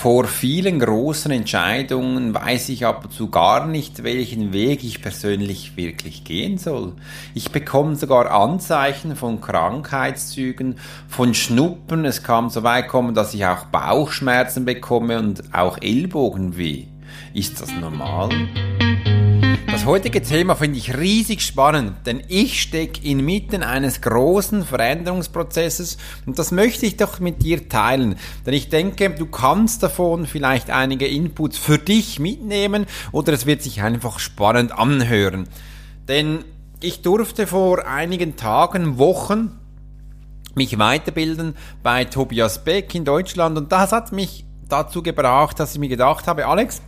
Vor vielen großen Entscheidungen weiß ich ab und zu gar nicht, welchen Weg ich persönlich wirklich gehen soll. Ich bekomme sogar Anzeichen von Krankheitszügen, von Schnuppen. Es kann so weit kommen, dass ich auch Bauchschmerzen bekomme und auch Ellbogenweh. Ist das normal? Das heutige Thema finde ich riesig spannend, denn ich stecke inmitten eines großen Veränderungsprozesses und das möchte ich doch mit dir teilen, denn ich denke, du kannst davon vielleicht einige Inputs für dich mitnehmen oder es wird sich einfach spannend anhören. Denn ich durfte vor einigen Tagen, Wochen mich weiterbilden bei Tobias Beck in Deutschland und das hat mich dazu gebracht, dass ich mir gedacht habe, Alex,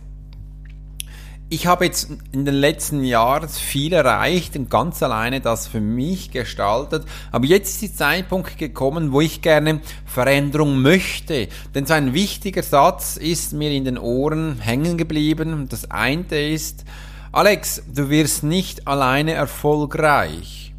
ich habe jetzt in den letzten Jahren viel erreicht und ganz alleine das für mich gestaltet. Aber jetzt ist der Zeitpunkt gekommen, wo ich gerne Veränderung möchte. Denn so ein wichtiger Satz ist mir in den Ohren hängen geblieben. Das eine ist, Alex, du wirst nicht alleine erfolgreich.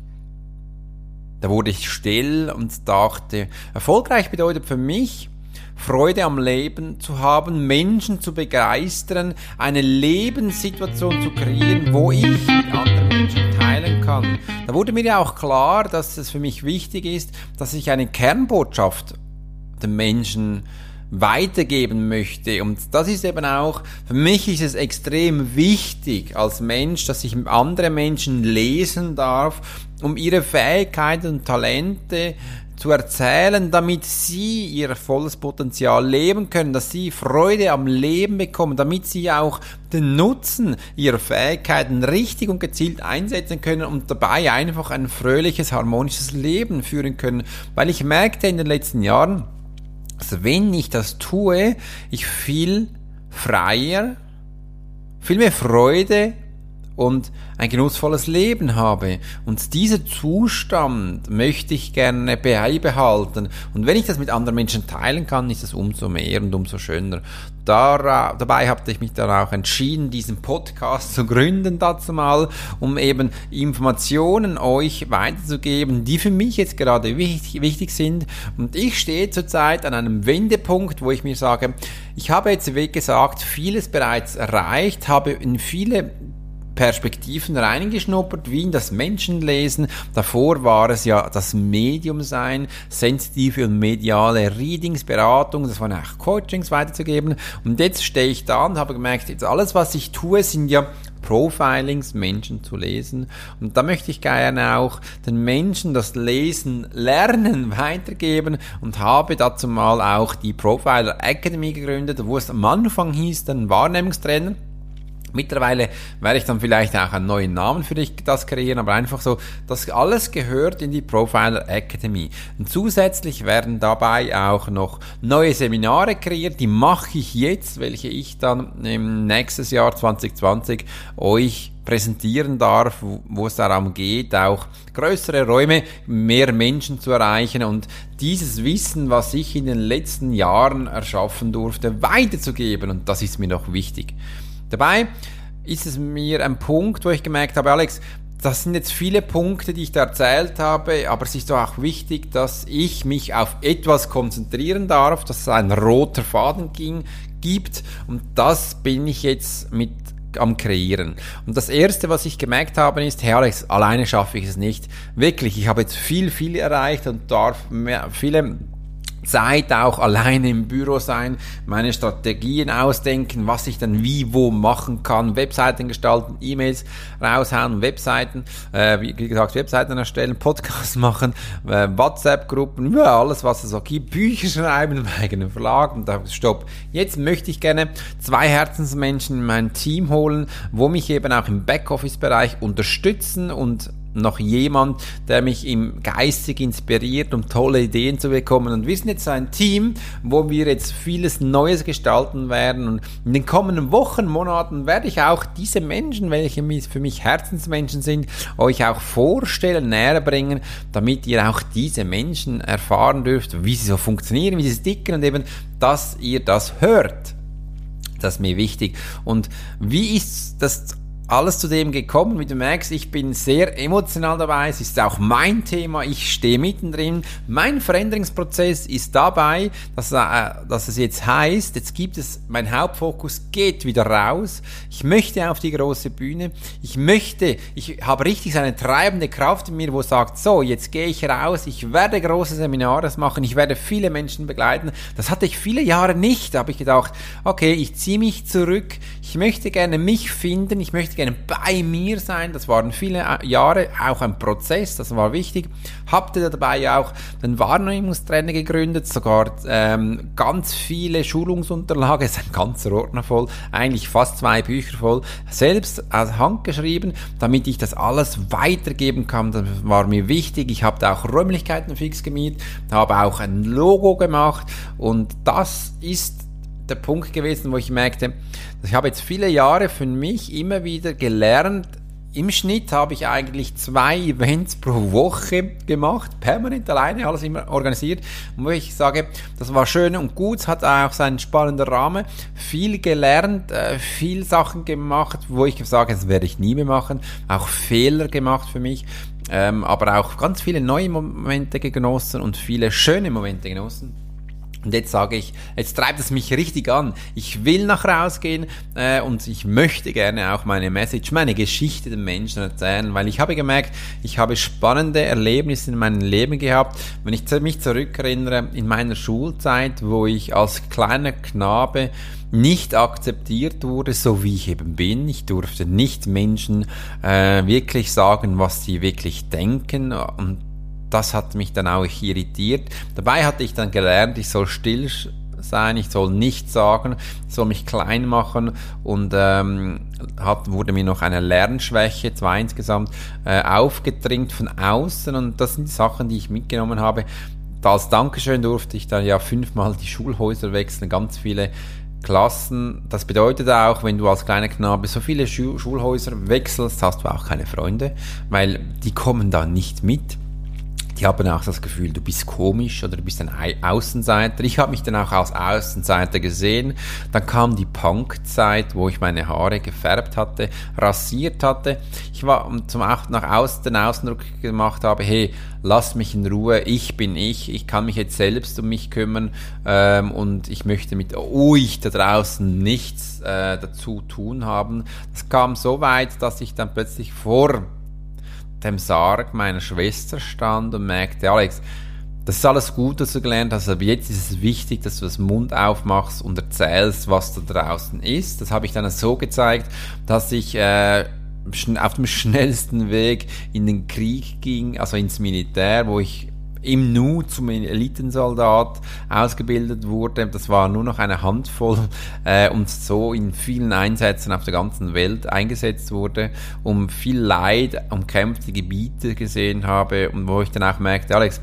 Da wurde ich still und dachte, erfolgreich bedeutet für mich, Freude am Leben zu haben, Menschen zu begeistern, eine Lebenssituation zu kreieren, wo ich mit anderen Menschen teilen kann. Da wurde mir ja auch klar, dass es für mich wichtig ist, dass ich eine Kernbotschaft den Menschen weitergeben möchte. Und das ist eben auch, für mich ist es extrem wichtig als Mensch, dass ich andere Menschen lesen darf, um ihre Fähigkeiten und Talente zu erzählen, damit sie ihr volles Potenzial leben können, dass sie Freude am Leben bekommen, damit sie auch den Nutzen ihrer Fähigkeiten richtig und gezielt einsetzen können und dabei einfach ein fröhliches, harmonisches Leben führen können. Weil ich merkte in den letzten Jahren, dass wenn ich das tue, ich viel freier, viel mehr Freude und ein genussvolles Leben habe. Und dieser Zustand möchte ich gerne beibehalten. Und wenn ich das mit anderen Menschen teilen kann, ist es umso mehr und umso schöner. Dar, dabei habe ich mich dann auch entschieden, diesen Podcast zu gründen dazu mal, um eben Informationen euch weiterzugeben, die für mich jetzt gerade wichtig, wichtig sind. Und ich stehe zurzeit an einem Wendepunkt, wo ich mir sage, ich habe jetzt, wie gesagt, vieles bereits erreicht, habe in viele Perspektiven reingeschnuppert, wie in das Menschenlesen. Davor war es ja das Medium sein, sensitive und mediale Readings, Beratung, das waren auch Coachings weiterzugeben. Und jetzt stehe ich da und habe gemerkt, jetzt alles, was ich tue, sind ja Profilings, Menschen zu lesen. Und da möchte ich gerne auch den Menschen das Lesen lernen weitergeben und habe dazu mal auch die Profiler Academy gegründet, wo es am Anfang hieß, den Wahrnehmungstrainer. Mittlerweile werde ich dann vielleicht auch einen neuen Namen für dich das kreieren, aber einfach so, das alles gehört in die Profiler Academy. Und zusätzlich werden dabei auch noch neue Seminare kreiert, die mache ich jetzt, welche ich dann im nächstes Jahr 2020 euch präsentieren darf, wo es darum geht, auch größere Räume, mehr Menschen zu erreichen und dieses Wissen, was ich in den letzten Jahren erschaffen durfte, weiterzugeben. Und das ist mir noch wichtig. Dabei ist es mir ein Punkt, wo ich gemerkt habe, Alex, das sind jetzt viele Punkte, die ich da erzählt habe, aber es ist doch auch wichtig, dass ich mich auf etwas konzentrieren darf, dass es ein roter Faden ging, gibt und das bin ich jetzt mit am Kreieren. Und das erste, was ich gemerkt habe, ist, hey Alex, alleine schaffe ich es nicht. Wirklich, ich habe jetzt viel, viel erreicht und darf mehr, viele Zeit auch alleine im Büro sein, meine Strategien ausdenken, was ich dann wie wo machen kann, Webseiten gestalten, E-Mails raushauen, Webseiten, äh, wie gesagt, Webseiten erstellen, Podcasts machen, äh, WhatsApp-Gruppen, ja, alles was es so gibt, Bücher schreiben im eigenen Verlag und da stopp. Jetzt möchte ich gerne zwei Herzensmenschen in mein Team holen, wo mich eben auch im Backoffice-Bereich unterstützen und noch jemand, der mich im geistig inspiriert, um tolle Ideen zu bekommen. Und wir sind jetzt ein Team, wo wir jetzt vieles Neues gestalten werden. Und in den kommenden Wochen, Monaten werde ich auch diese Menschen, welche für mich Herzensmenschen sind, euch auch vorstellen, näher bringen, damit ihr auch diese Menschen erfahren dürft, wie sie so funktionieren, wie sie sticken und eben, dass ihr das hört. Das ist mir wichtig. Und wie ist das alles zu dem gekommen. Wie du merkst, ich bin sehr emotional dabei. Es ist auch mein Thema. Ich stehe mittendrin. Mein Veränderungsprozess ist dabei, dass, äh, dass es jetzt heißt, jetzt gibt es, mein Hauptfokus geht wieder raus. Ich möchte auf die große Bühne. Ich möchte, ich habe richtig so eine treibende Kraft in mir, wo sagt, so, jetzt gehe ich raus. Ich werde große Seminare machen. Ich werde viele Menschen begleiten. Das hatte ich viele Jahre nicht. Da habe ich gedacht, okay, ich ziehe mich zurück. Ich möchte gerne mich finden. Ich möchte gerne bei mir sein. Das waren viele äh, Jahre, auch ein Prozess, das war wichtig. Habte dabei ja auch den Wahrnehmungstrainer gegründet, sogar ähm, ganz viele Schulungsunterlagen, ist ein ganzer Ordner voll, eigentlich fast zwei Bücher voll, selbst aus Hand geschrieben, damit ich das alles weitergeben kann. Das war mir wichtig. Ich habe da auch Räumlichkeiten fix gemietet, habe auch ein Logo gemacht und das ist der Punkt gewesen, wo ich merkte, ich habe jetzt viele Jahre für mich immer wieder gelernt, im Schnitt habe ich eigentlich zwei Events pro Woche gemacht, permanent alleine, alles immer organisiert. Und wo ich sage, das war schön und gut, hat auch seinen spannenden Rahmen, viel gelernt, äh, viel Sachen gemacht, wo ich sage, das werde ich nie mehr machen, auch Fehler gemacht für mich, ähm, aber auch ganz viele neue Momente genossen und viele schöne Momente genossen. Und jetzt sage ich, jetzt treibt es mich richtig an. Ich will nach rausgehen äh, und ich möchte gerne auch meine Message, meine Geschichte den Menschen erzählen, weil ich habe gemerkt, ich habe spannende Erlebnisse in meinem Leben gehabt. Wenn ich mich zurückerinnere in meiner Schulzeit, wo ich als kleiner Knabe nicht akzeptiert wurde, so wie ich eben bin. Ich durfte nicht Menschen äh, wirklich sagen, was sie wirklich denken und das hat mich dann auch irritiert. Dabei hatte ich dann gelernt, ich soll still sein, ich soll nichts sagen, ich soll mich klein machen und ähm, hat, wurde mir noch eine Lernschwäche, zwei insgesamt, äh, aufgedrängt von außen und das sind die Sachen, die ich mitgenommen habe. Als Dankeschön durfte ich dann ja fünfmal die Schulhäuser wechseln, ganz viele Klassen. Das bedeutet auch, wenn du als kleiner Knabe so viele Schulhäuser wechselst, hast du auch keine Freunde, weil die kommen da nicht mit die haben auch das Gefühl, du bist komisch oder du bist ein Außenseiter. Ich habe mich dann auch als Außenseiter gesehen. Dann kam die Punk-Zeit, wo ich meine Haare gefärbt hatte, rasiert hatte. Ich war zum auch nach außen den Ausdruck gemacht habe, hey, lass mich in Ruhe, ich bin ich, ich kann mich jetzt selbst um mich kümmern ähm, und ich möchte mit euch da draußen nichts äh, dazu tun haben. Das kam so weit, dass ich dann plötzlich vor dem Sarg meiner Schwester stand und merkte, Alex, das ist alles gut, was du gelernt hast, aber jetzt ist es wichtig, dass du das Mund aufmachst und erzählst, was da draußen ist. Das habe ich dann so gezeigt, dass ich äh, auf dem schnellsten Weg in den Krieg ging, also ins Militär, wo ich im Nu zum Elitensoldat ausgebildet wurde. Das war nur noch eine Handvoll äh, und so in vielen Einsätzen auf der ganzen Welt eingesetzt wurde, um viel Leid, umkämpfte Gebiete gesehen habe und wo ich dann auch merkte, Alex,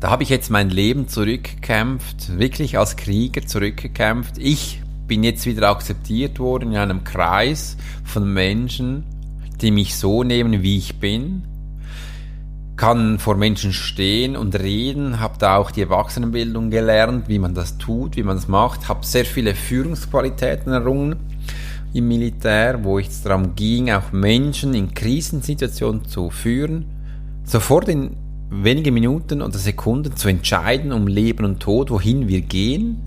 da habe ich jetzt mein Leben zurückgekämpft, wirklich als Krieger zurückgekämpft. Ich bin jetzt wieder akzeptiert worden in einem Kreis von Menschen, die mich so nehmen, wie ich bin kann vor Menschen stehen und reden, habe da auch die Erwachsenenbildung gelernt, wie man das tut, wie man das macht, habe sehr viele Führungsqualitäten errungen im Militär, wo es darum ging, auch Menschen in Krisensituationen zu führen, sofort in wenige Minuten oder Sekunden zu entscheiden um Leben und Tod, wohin wir gehen,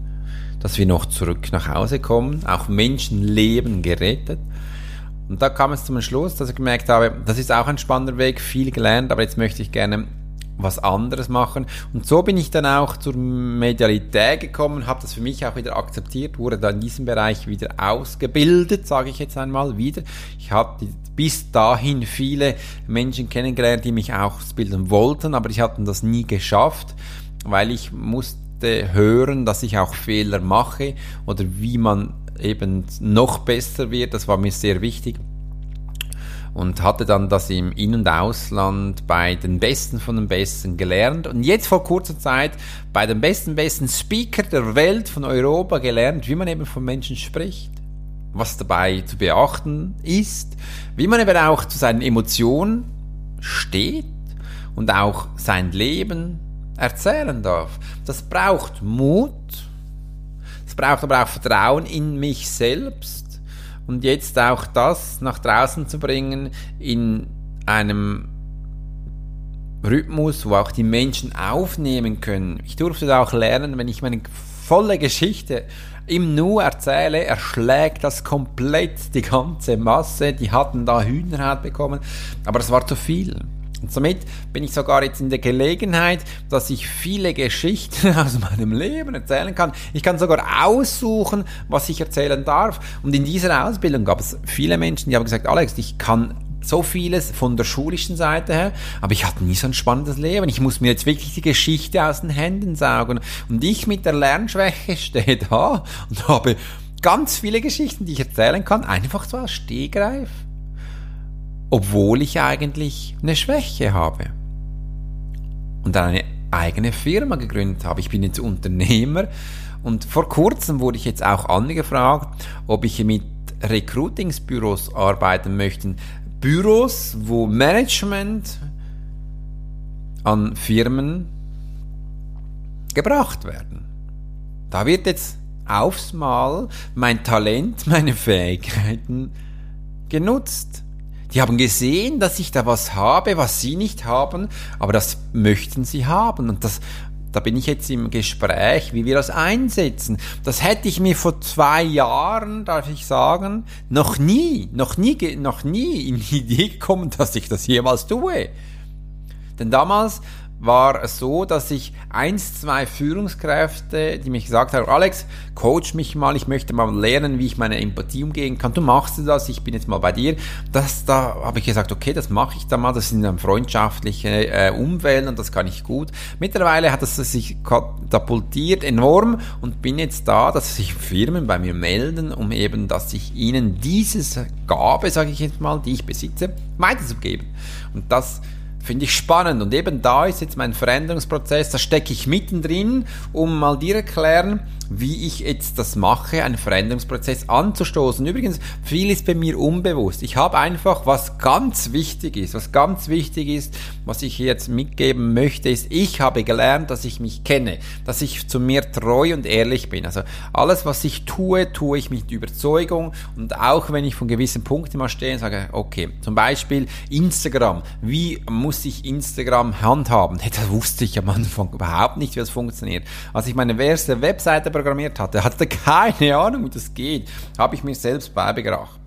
dass wir noch zurück nach Hause kommen, auch Menschenleben gerettet und da kam es zum Schluss, dass ich gemerkt habe, das ist auch ein spannender Weg, viel gelernt, aber jetzt möchte ich gerne was anderes machen. Und so bin ich dann auch zur Medialität gekommen, habe das für mich auch wieder akzeptiert, wurde dann in diesem Bereich wieder ausgebildet, sage ich jetzt einmal wieder. Ich habe bis dahin viele Menschen kennengelernt, die mich ausbilden wollten, aber ich hatte das nie geschafft, weil ich musste hören, dass ich auch Fehler mache oder wie man eben noch besser wird. Das war mir sehr wichtig. Und hatte dann das im In- und Ausland bei den Besten von den Besten gelernt. Und jetzt vor kurzer Zeit bei den besten, besten Speaker der Welt von Europa gelernt, wie man eben von Menschen spricht. Was dabei zu beachten ist, wie man eben auch zu seinen Emotionen steht und auch sein Leben erzählen darf. Das braucht Mut, braucht aber auch Vertrauen in mich selbst und jetzt auch das nach draußen zu bringen in einem Rhythmus, wo auch die Menschen aufnehmen können. Ich durfte da auch lernen, wenn ich meine volle Geschichte im Nu erzähle, erschlägt das komplett die ganze Masse. Die hatten da Hühnerhaut bekommen, aber es war zu viel. Und somit bin ich sogar jetzt in der Gelegenheit, dass ich viele Geschichten aus meinem Leben erzählen kann. Ich kann sogar aussuchen, was ich erzählen darf. Und in dieser Ausbildung gab es viele Menschen, die haben gesagt, Alex, ich kann so vieles von der schulischen Seite her, aber ich hatte nie so ein spannendes Leben. Ich muss mir jetzt wirklich die Geschichte aus den Händen saugen. Und ich mit der Lernschwäche stehe da und habe ganz viele Geschichten, die ich erzählen kann, einfach so als Stehgreif. Obwohl ich eigentlich eine Schwäche habe. Und dann eine eigene Firma gegründet habe. Ich bin jetzt Unternehmer und vor kurzem wurde ich jetzt auch angefragt, ob ich mit Recruitingsbüros arbeiten möchte, Büros, wo Management an Firmen gebracht werden. Da wird jetzt aufs Mal mein Talent, meine Fähigkeiten genutzt. Die haben gesehen, dass ich da was habe, was sie nicht haben, aber das möchten sie haben. Und das da bin ich jetzt im Gespräch, wie wir das einsetzen. Das hätte ich mir vor zwei Jahren, darf ich sagen, noch nie, noch nie, noch nie in die Idee gekommen, dass ich das jemals tue. Denn damals war es so, dass ich eins, zwei Führungskräfte, die mich gesagt haben, Alex, coach mich mal, ich möchte mal lernen, wie ich meine Empathie umgehen kann. Du machst das, ich bin jetzt mal bei dir. Das, da habe ich gesagt, okay, das mache ich da mal, das sind dann freundschaftliche äh, Umwelt und das kann ich gut. Mittlerweile hat es sich katapultiert enorm und bin jetzt da, dass sich Firmen bei mir melden, um eben, dass ich ihnen dieses Gabe, sage ich jetzt mal, die ich besitze, weiterzugeben. Und das Finde ich spannend. Und eben da ist jetzt mein Veränderungsprozess, da stecke ich mittendrin, um mal dir erklären, wie ich jetzt das mache, einen Veränderungsprozess anzustoßen. Übrigens, viel ist bei mir unbewusst. Ich habe einfach, was ganz wichtig ist, was ganz wichtig ist, was ich jetzt mitgeben möchte, ist, ich habe gelernt, dass ich mich kenne, dass ich zu mir treu und ehrlich bin. Also alles, was ich tue, tue ich mit Überzeugung und auch wenn ich von gewissen Punkten mal stehe und sage, okay, zum Beispiel Instagram, wie muss ich Instagram handhaben? Das wusste ich am Anfang überhaupt nicht, wie das funktioniert. Als ich meine erste Webseite programmiert hatte, hatte keine Ahnung, wie das geht, habe ich mir selbst beigebracht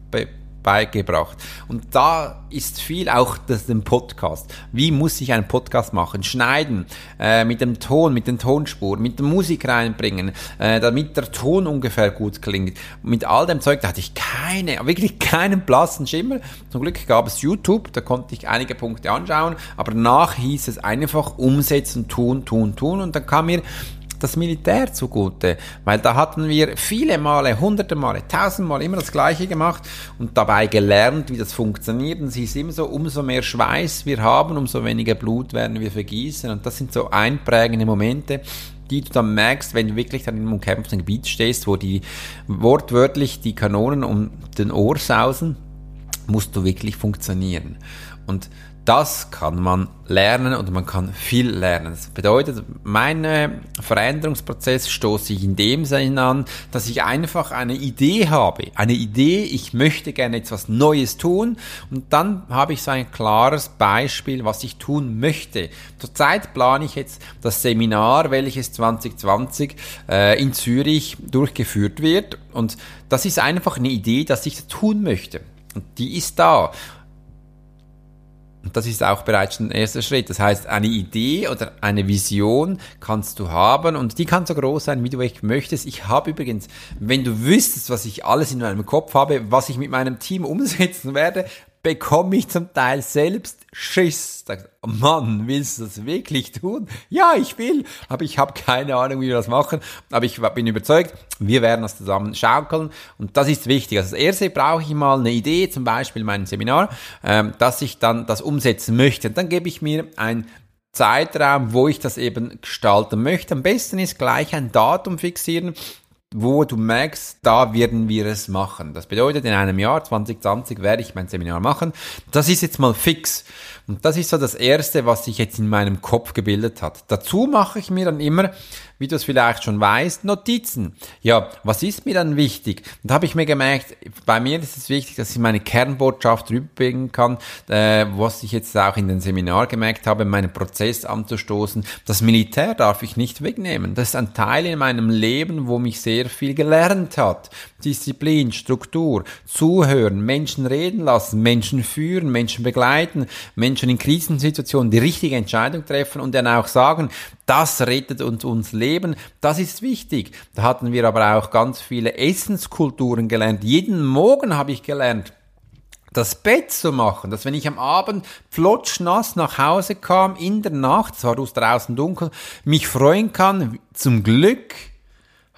beigebracht. Und da ist viel auch das dem Podcast. Wie muss ich einen Podcast machen? Schneiden, äh, mit dem Ton, mit den Tonspuren, mit der Musik reinbringen, äh, damit der Ton ungefähr gut klingt. Mit all dem Zeug, da hatte ich keine, wirklich keinen blassen Schimmer. Zum Glück gab es YouTube, da konnte ich einige Punkte anschauen, aber danach hieß es einfach umsetzen, tun, tun, tun und dann kam mir das Militär zugute, weil da hatten wir viele Male, hunderte Male, tausendmal immer das Gleiche gemacht und dabei gelernt, wie das funktioniert. Und es ist immer so, umso mehr Schweiß wir haben, umso weniger Blut werden wir vergießen. Und das sind so einprägende Momente, die du dann merkst, wenn du wirklich dann in einem umkämpften Gebiet stehst, wo die wortwörtlich die Kanonen um den Ohr sausen, musst du wirklich funktionieren. Und das kann man lernen und man kann viel lernen. Das bedeutet, mein Veränderungsprozess stoße ich in dem Sinne an, dass ich einfach eine Idee habe. Eine Idee, ich möchte gerne etwas Neues tun und dann habe ich so ein klares Beispiel, was ich tun möchte. Zurzeit plane ich jetzt das Seminar, welches 2020 äh, in Zürich durchgeführt wird und das ist einfach eine Idee, dass ich tun möchte. Und die ist da. Und das ist auch bereits ein erster Schritt. Das heißt, eine Idee oder eine Vision kannst du haben und die kann so groß sein, wie du echt möchtest. Ich habe übrigens, wenn du wüsstest, was ich alles in meinem Kopf habe, was ich mit meinem Team umsetzen werde, bekomme ich zum Teil selbst Schiss. Mann, willst du das wirklich tun? Ja, ich will, aber ich habe keine Ahnung, wie wir das machen. Aber ich bin überzeugt, wir werden das zusammen schaukeln und das ist wichtig. Also das erste brauche ich mal eine Idee, zum Beispiel mein Seminar, ähm, dass ich dann das umsetzen möchte. Und dann gebe ich mir ein Zeitraum, wo ich das eben gestalten möchte. Am besten ist gleich ein Datum fixieren wo du merkst, da werden wir es machen. Das bedeutet, in einem Jahr 2020 werde ich mein Seminar machen. Das ist jetzt mal fix. Und das ist so das Erste, was sich jetzt in meinem Kopf gebildet hat. Dazu mache ich mir dann immer wie du es vielleicht schon weißt, Notizen. Ja, was ist mir dann wichtig? Da habe ich mir gemerkt, bei mir ist es wichtig, dass ich meine Kernbotschaft rüberbringen kann, äh, was ich jetzt auch in den Seminar gemerkt habe, meinen Prozess anzustoßen. Das Militär darf ich nicht wegnehmen. Das ist ein Teil in meinem Leben, wo mich sehr viel gelernt hat. Disziplin, Struktur, zuhören, Menschen reden lassen, Menschen führen, Menschen begleiten, Menschen in Krisensituationen die richtige Entscheidung treffen und dann auch sagen, das rettet uns uns Leben, das ist wichtig. Da hatten wir aber auch ganz viele Essenskulturen gelernt. Jeden Morgen habe ich gelernt, das Bett zu machen, dass wenn ich am Abend flotschnass nach Hause kam, in der Nacht, es war draußen dunkel, mich freuen kann, zum Glück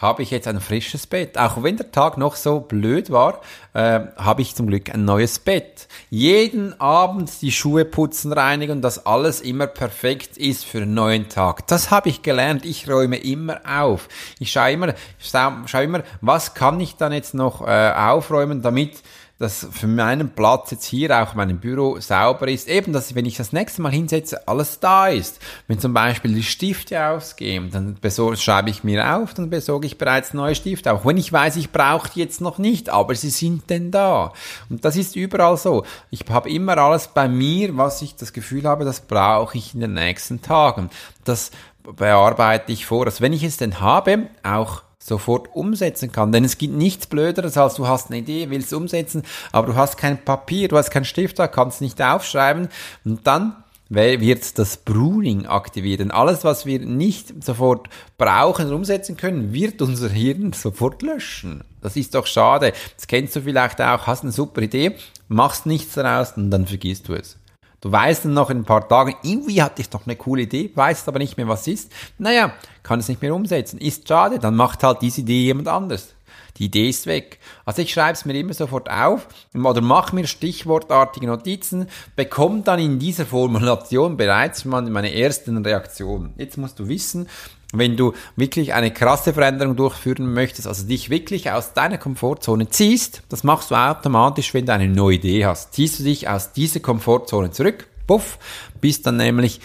habe ich jetzt ein frisches Bett. Auch wenn der Tag noch so blöd war, äh, habe ich zum Glück ein neues Bett. Jeden Abend die Schuhe putzen, reinigen, dass alles immer perfekt ist für einen neuen Tag. Das habe ich gelernt. Ich räume immer auf. Ich schaue immer, schaue, schaue immer, was kann ich dann jetzt noch äh, aufräumen, damit dass für meinen Platz jetzt hier auch meinem Büro sauber ist. Eben, dass wenn ich das nächste Mal hinsetze, alles da ist. Wenn zum Beispiel die Stifte ausgehen, dann schreibe ich mir auf, dann besorge ich bereits neue Stifte. Auch wenn ich weiß, ich brauche die jetzt noch nicht, aber sie sind denn da. Und das ist überall so. Ich habe immer alles bei mir, was ich das Gefühl habe, das brauche ich in den nächsten Tagen. Das bearbeite ich vor. Also wenn ich es denn habe, auch sofort umsetzen kann. Denn es gibt nichts Blöderes, als du hast eine Idee, willst umsetzen, aber du hast kein Papier, du hast keinen Stift, da kannst nicht aufschreiben und dann wird das Pruning aktiviert. Denn alles, was wir nicht sofort brauchen und umsetzen können, wird unser Hirn sofort löschen. Das ist doch schade. Das kennst du vielleicht auch, hast eine super Idee, machst nichts daraus und dann vergisst du es. Du weißt dann noch in ein paar Tagen, irgendwie hatte ich doch eine coole Idee, weißt aber nicht mehr, was ist. Naja, kann es nicht mehr umsetzen. Ist schade, dann macht halt diese Idee jemand anders. Die Idee ist weg. Also ich schreibe es mir immer sofort auf oder mache mir stichwortartige Notizen, bekomme dann in dieser Formulation bereits meine ersten Reaktionen. Jetzt musst du wissen, wenn du wirklich eine krasse Veränderung durchführen möchtest, also dich wirklich aus deiner Komfortzone ziehst, das machst du automatisch, wenn du eine neue Idee hast. Ziehst du dich aus dieser Komfortzone zurück, puff, bist dann nämlich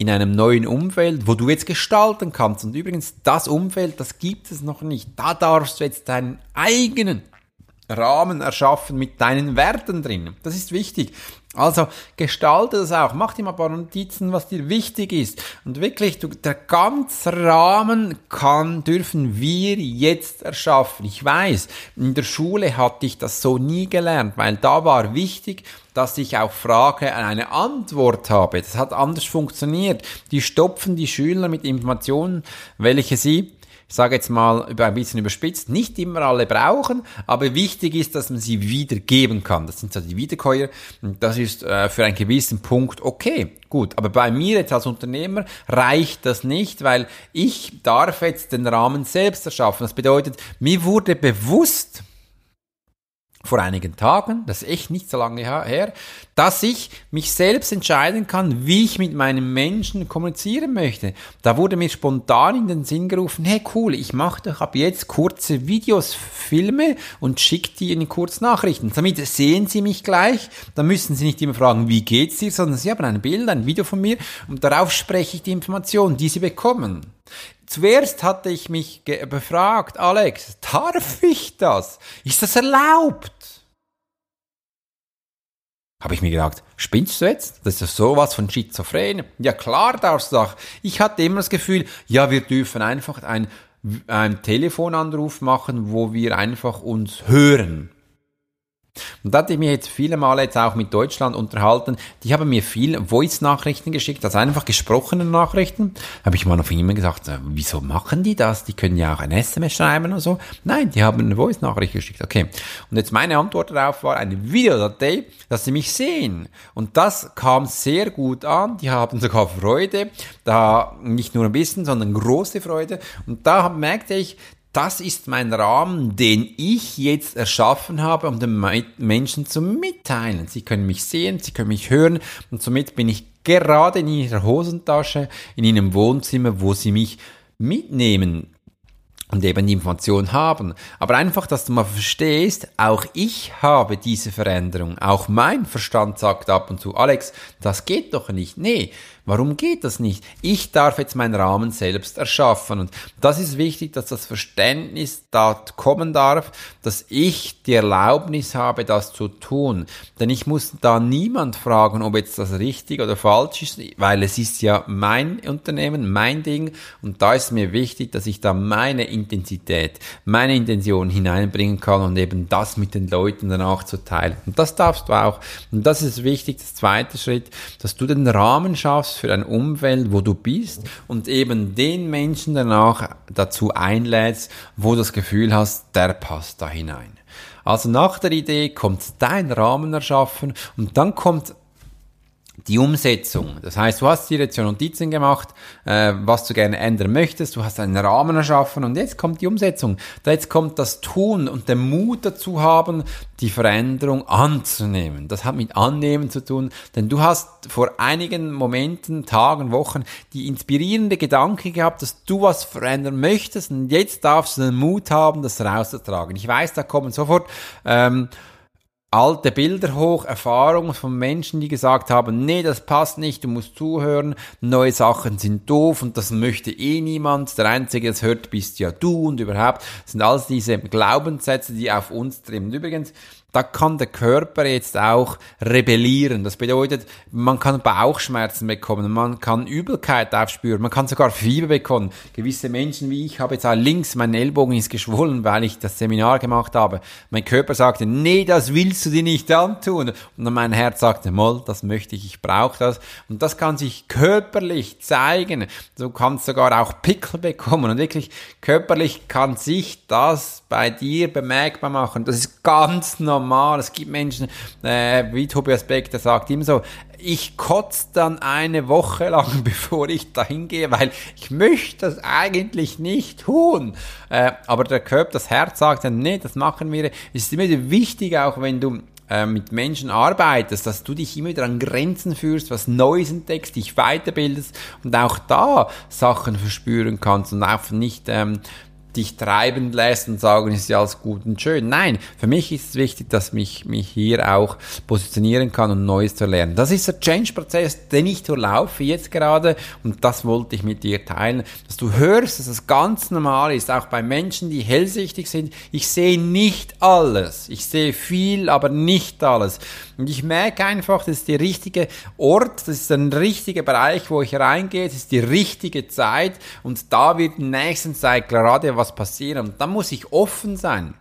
in einem neuen Umfeld, wo du jetzt gestalten kannst. Und übrigens, das Umfeld, das gibt es noch nicht. Da darfst du jetzt deinen eigenen Rahmen erschaffen mit deinen Werten drin. Das ist wichtig. Also gestalte das auch, mach dir mal ein paar Notizen, was dir wichtig ist. Und wirklich, du, der ganze Rahmen kann, dürfen wir jetzt erschaffen. Ich weiß, in der Schule hatte ich das so nie gelernt, weil da war wichtig, dass ich auch Frage eine Antwort habe. Das hat anders funktioniert. Die stopfen die Schüler mit Informationen, welche sie ich sage jetzt mal ein bisschen überspitzt, nicht immer alle brauchen, aber wichtig ist, dass man sie wiedergeben kann. Das sind so die Wiederkäuer das ist äh, für einen gewissen Punkt okay, gut. Aber bei mir jetzt als Unternehmer reicht das nicht, weil ich darf jetzt den Rahmen selbst erschaffen. Das bedeutet, mir wurde bewusst, vor einigen Tagen, das ist echt nicht so lange her, dass ich mich selbst entscheiden kann, wie ich mit meinen Menschen kommunizieren möchte. Da wurde mir spontan in den Sinn gerufen, hey cool, ich mache doch ab jetzt kurze Videos, Filme und schicke die in Kurznachrichten. Damit sehen sie mich gleich, dann müssen sie nicht immer fragen, wie geht's dir, sondern sie haben ein Bild, ein Video von mir und darauf spreche ich die Informationen, die sie bekommen. Zuerst hatte ich mich befragt, Alex, darf ich das? Ist das erlaubt? Habe ich mir gedacht, spinnst du jetzt? Das ist ja sowas von schizophren. Ja klar darfst du doch. Ich hatte immer das Gefühl, ja, wir dürfen einfach ein, ein Telefonanruf machen, wo wir einfach uns hören. Und da hatte ich mir jetzt viele Male jetzt auch mit Deutschland unterhalten. Die haben mir viel Voice-Nachrichten geschickt, also einfach gesprochene Nachrichten. Habe ich mal auf immer gesagt, äh, wieso machen die das? Die können ja auch ein SMS schreiben und so. Nein, die haben eine Voice-Nachricht geschickt. Okay. Und jetzt meine Antwort darauf war eine Videodatei, dass sie mich sehen. Und das kam sehr gut an. Die haben sogar Freude. Da nicht nur ein bisschen, sondern große Freude. Und da merkte ich, das ist mein Rahmen, den ich jetzt erschaffen habe, um den Menschen zu mitteilen. Sie können mich sehen, sie können mich hören und somit bin ich gerade in ihrer Hosentasche, in ihrem Wohnzimmer, wo sie mich mitnehmen. und eben die Information haben. Aber einfach, dass du mal verstehst, auch ich habe diese Veränderung. Auch mein Verstand sagt ab und zu, Alex, das geht doch nicht. Nee, Warum geht das nicht? Ich darf jetzt meinen Rahmen selbst erschaffen. Und das ist wichtig, dass das Verständnis da kommen darf, dass ich die Erlaubnis habe, das zu tun. Denn ich muss da niemand fragen, ob jetzt das richtig oder falsch ist, weil es ist ja mein Unternehmen, mein Ding. Und da ist mir wichtig, dass ich da meine Intensität, meine Intention hineinbringen kann und eben das mit den Leuten danach zu teilen. Und das darfst du auch. Und das ist wichtig, das zweite Schritt, dass du den Rahmen schaffst, für dein Umfeld, wo du bist und eben den Menschen danach dazu einlädst, wo das Gefühl hast, der passt da hinein. Also nach der Idee kommt dein Rahmen erschaffen und dann kommt die Umsetzung. Das heißt, du hast dir jetzt schon Notizen gemacht, äh, was du gerne ändern möchtest, du hast einen Rahmen erschaffen und jetzt kommt die Umsetzung. Da jetzt kommt das Tun und den Mut dazu haben, die Veränderung anzunehmen. Das hat mit Annehmen zu tun, denn du hast vor einigen Momenten, Tagen, Wochen die inspirierende Gedanke gehabt, dass du was verändern möchtest und jetzt darfst du den Mut haben, das rauszutragen. Ich weiß, da kommen sofort ähm, alte Bilder hoch, Erfahrungen von Menschen, die gesagt haben, nee, das passt nicht, du musst zuhören, neue Sachen sind doof und das möchte eh niemand, der Einzige, der hört, bist ja du und überhaupt, sind alles diese Glaubenssätze, die auf uns trimmen. Übrigens, da kann der Körper jetzt auch rebellieren. Das bedeutet, man kann Bauchschmerzen bekommen, man kann Übelkeit aufspüren, man kann sogar Fieber bekommen. Gewisse Menschen wie ich habe jetzt auch links, mein Ellbogen ist geschwollen, weil ich das Seminar gemacht habe. Mein Körper sagte, nee, das willst du dir nicht antun. Und dann mein Herz sagte, moll, das möchte ich, ich brauche das. Und das kann sich körperlich zeigen. Du kannst sogar auch Pickel bekommen. Und wirklich körperlich kann sich das bei dir bemerkbar machen. Das ist ganz normal normal. Es gibt Menschen, äh, wie Tobias Beck, der sagt immer so, ich kotze dann eine Woche lang, bevor ich dahin gehe, weil ich möchte das eigentlich nicht tun. Äh, aber der Körper, das Herz sagt dann, nee, das machen wir. Es ist immer wichtig, auch wenn du äh, mit Menschen arbeitest, dass du dich immer wieder an Grenzen führst, was Neues entdeckst, dich weiterbildest und auch da Sachen verspüren kannst und auch nicht ähm, dich treiben lässt und sagen, ist ja alles gut und schön. Nein, für mich ist es wichtig, dass mich mich hier auch positionieren kann und Neues zu lernen. Das ist der Change-Prozess, den ich durchlaufe jetzt gerade und das wollte ich mit dir teilen, dass du hörst, dass es ganz normal ist, auch bei Menschen, die hellsichtig sind. Ich sehe nicht alles. Ich sehe viel, aber nicht alles. Und ich merke einfach, das ist der richtige Ort, das ist ein richtiger Bereich, wo ich reingehe, das ist die richtige Zeit und da wird in der nächsten Zeit gerade was passieren. Und da muss ich offen sein.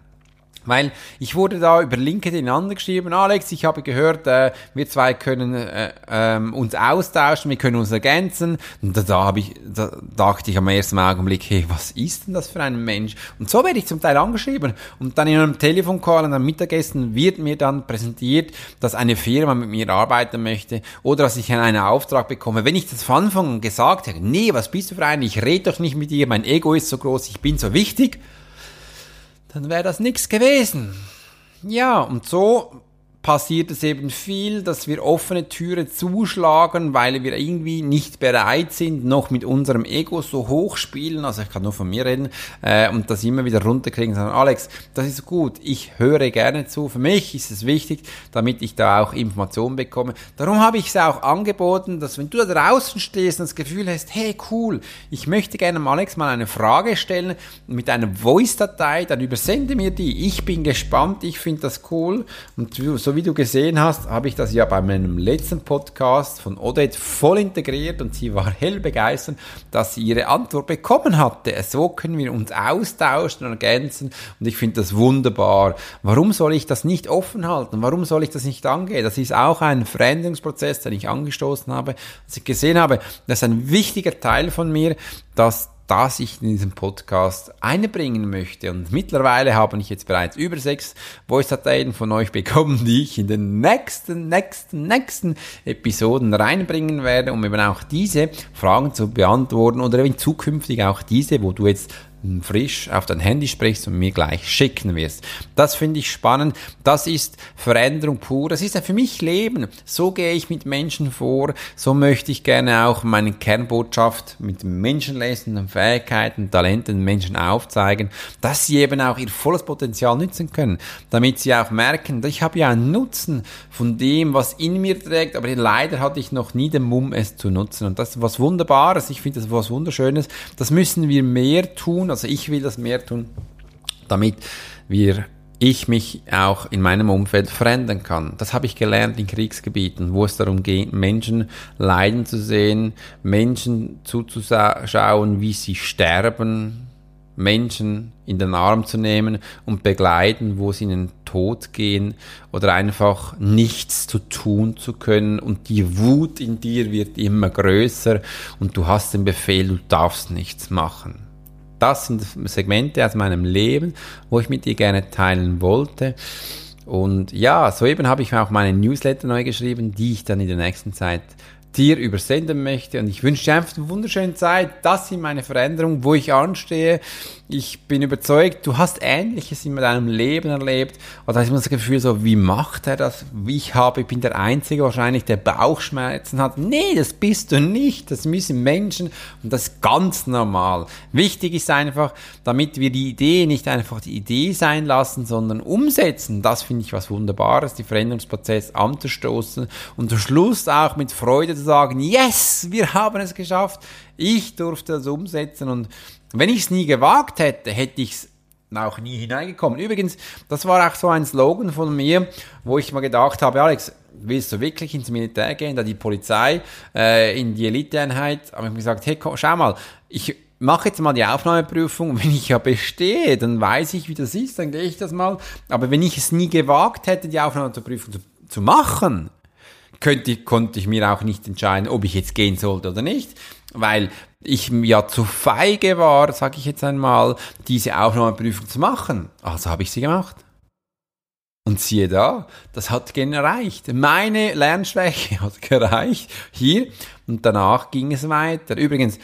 Weil ich wurde da über LinkedIn angeschrieben, Alex, ich habe gehört, äh, wir zwei können äh, ähm, uns austauschen, wir können uns ergänzen. Und da, da, hab ich, da dachte ich am ersten Augenblick, hey, was ist denn das für ein Mensch? Und so werde ich zum Teil angeschrieben. Und dann in einem Telefoncall und einem Mittagessen wird mir dann präsentiert, dass eine Firma mit mir arbeiten möchte oder dass ich einen Auftrag bekomme. Wenn ich das von Anfang an gesagt hätte, nee, was bist du für ein? Ich rede doch nicht mit dir, mein Ego ist so groß, ich bin so wichtig dann wäre das nichts gewesen. Ja, und so passiert es eben viel, dass wir offene Türen zuschlagen, weil wir irgendwie nicht bereit sind, noch mit unserem Ego so hoch spielen, also ich kann nur von mir reden, äh, und das immer wieder runterkriegen sagen, Alex, das ist gut, ich höre gerne zu, für mich ist es wichtig, damit ich da auch Informationen bekomme. Darum habe ich es auch angeboten, dass wenn du da draußen stehst und das Gefühl hast, hey cool, ich möchte gerne Alex mal eine Frage stellen mit einer Voice-Datei, dann übersende mir die. Ich bin gespannt, ich finde das cool. Und so wie du gesehen hast, habe ich das ja bei meinem letzten Podcast von Odette voll integriert und sie war hell begeistert, dass sie ihre Antwort bekommen hatte. So können wir uns austauschen und ergänzen und ich finde das wunderbar. Warum soll ich das nicht offen halten? Warum soll ich das nicht angehen? Das ist auch ein Veränderungsprozess, den ich angestoßen habe, dass ich gesehen habe, das ist ein wichtiger Teil von mir, dass das ich in diesem Podcast einbringen möchte. Und mittlerweile habe ich jetzt bereits über sechs Voice-Dateien von euch bekommen, die ich in den nächsten, nächsten, nächsten Episoden reinbringen werde, um eben auch diese Fragen zu beantworten oder eben zukünftig auch diese, wo du jetzt frisch auf dein Handy sprichst und mir gleich schicken wirst. Das finde ich spannend. Das ist Veränderung pur. Das ist ja für mich Leben. So gehe ich mit Menschen vor. So möchte ich gerne auch meine Kernbotschaft mit menschenlesenden Fähigkeiten, Talenten Menschen aufzeigen, dass sie eben auch ihr volles Potenzial nützen können, damit sie auch merken, ich habe ja einen Nutzen von dem, was in mir trägt, aber leider hatte ich noch nie den Mumm, es zu nutzen. Und das ist was Wunderbares. Ich finde das was Wunderschönes. Das müssen wir mehr tun. Also ich will das mehr tun, damit wir ich mich auch in meinem Umfeld verändern kann. Das habe ich gelernt in Kriegsgebieten, wo es darum geht, Menschen leiden zu sehen, Menschen zuzuschauen, wie sie sterben, Menschen in den Arm zu nehmen und begleiten, wo sie in den Tod gehen oder einfach nichts zu tun zu können und die Wut in dir wird immer größer und du hast den Befehl, du darfst nichts machen. Das sind Segmente aus meinem Leben, wo ich mit dir gerne teilen wollte. Und ja, soeben habe ich auch meine Newsletter neu geschrieben, die ich dann in der nächsten Zeit dir übersenden möchte. Und ich wünsche dir einfach eine wunderschöne Zeit. Das sind meine Veränderungen, wo ich anstehe. Ich bin überzeugt, du hast Ähnliches in deinem Leben erlebt. Oder hast du das Gefühl so, wie macht er das? Ich habe, ich bin der Einzige wahrscheinlich, der Bauchschmerzen hat. Nee, das bist du nicht. Das müssen Menschen und das ist ganz normal. Wichtig ist einfach, damit wir die Idee nicht einfach die Idee sein lassen, sondern umsetzen. Das finde ich was Wunderbares, die Veränderungsprozess anzustoßen und zum Schluss auch mit Freude zu sagen, yes, wir haben es geschafft. Ich durfte das umsetzen und wenn ich es nie gewagt hätte, hätte ich es auch nie hineingekommen. Übrigens, das war auch so ein Slogan von mir, wo ich mal gedacht habe, Alex, willst du wirklich ins Militär gehen, da die Polizei, äh, in die Eliteeinheit, habe ich mir gesagt, hey, komm, schau mal, ich mache jetzt mal die Aufnahmeprüfung, wenn ich ja bestehe, dann weiß ich, wie das ist, dann gehe ich das mal. Aber wenn ich es nie gewagt hätte, die Aufnahmeprüfung zu, zu machen, könnte, konnte ich mir auch nicht entscheiden, ob ich jetzt gehen sollte oder nicht, weil ich ja zu feige war, sage ich jetzt einmal, diese Aufnahmeprüfung zu machen. Also habe ich sie gemacht. Und siehe da, das hat gereicht. Meine Lernschwäche hat gereicht. Hier. Und danach ging es weiter. Übrigens,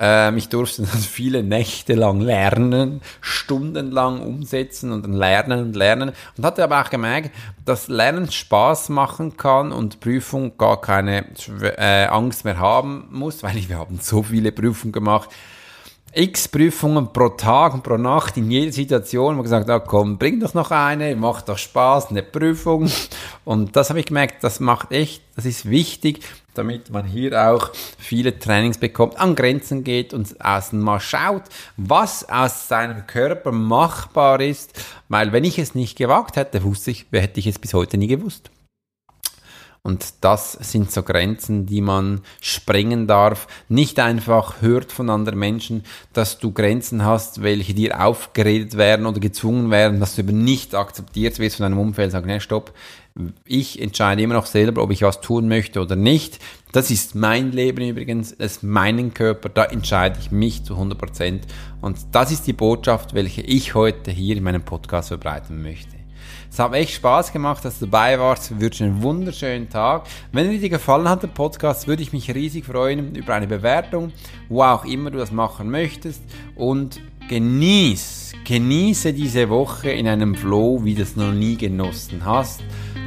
ähm, ich durfte dann viele Nächte lang lernen, stundenlang umsetzen und dann lernen und lernen. Und hatte aber auch gemerkt, dass Lernen Spaß machen kann und Prüfung gar keine äh, Angst mehr haben muss, weil wir haben so viele Prüfungen gemacht x Prüfungen pro Tag und pro Nacht in jeder Situation. Man gesagt, ah, komm, bring doch noch eine, macht doch Spaß, eine Prüfung. Und das habe ich gemerkt, das macht echt, das ist wichtig, damit man hier auch viele Trainings bekommt, an Grenzen geht und erst mal schaut, was aus seinem Körper machbar ist. Weil wenn ich es nicht gewagt hätte, wusste ich, hätte ich es bis heute nie gewusst. Und das sind so Grenzen, die man sprengen darf. Nicht einfach hört von anderen Menschen, dass du Grenzen hast, welche dir aufgeredet werden oder gezwungen werden, dass du eben nicht akzeptiert wirst von deinem Umfeld. Sag, ne, stopp. Ich entscheide immer noch selber, ob ich was tun möchte oder nicht. Das ist mein Leben übrigens, es ist meinen Körper, da entscheide ich mich zu 100%. Prozent. Und das ist die Botschaft, welche ich heute hier in meinem Podcast verbreiten möchte. Es hat echt Spaß gemacht, dass du dabei warst. Wünsche einen wunderschönen Tag. Wenn dir gefallen hat, der Podcast, würde ich mich riesig freuen über eine Bewertung, wo auch immer du das machen möchtest. Und genieß, genieße diese Woche in einem Flow, wie du es noch nie genossen hast.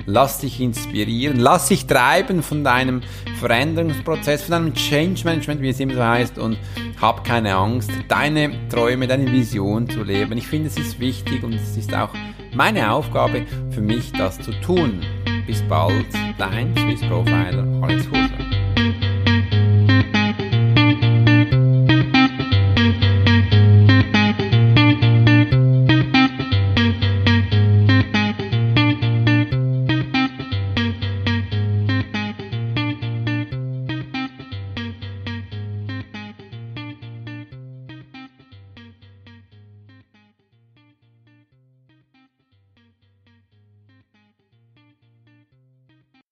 Lass dich inspirieren, lass dich treiben von deinem Veränderungsprozess, von deinem Change Management, wie es immer so heißt, und hab keine Angst, deine Träume, deine Vision zu leben. Ich finde, es ist wichtig und es ist auch meine Aufgabe für mich, das zu tun. Bis bald, dein Swiss Profiler Alex Husler.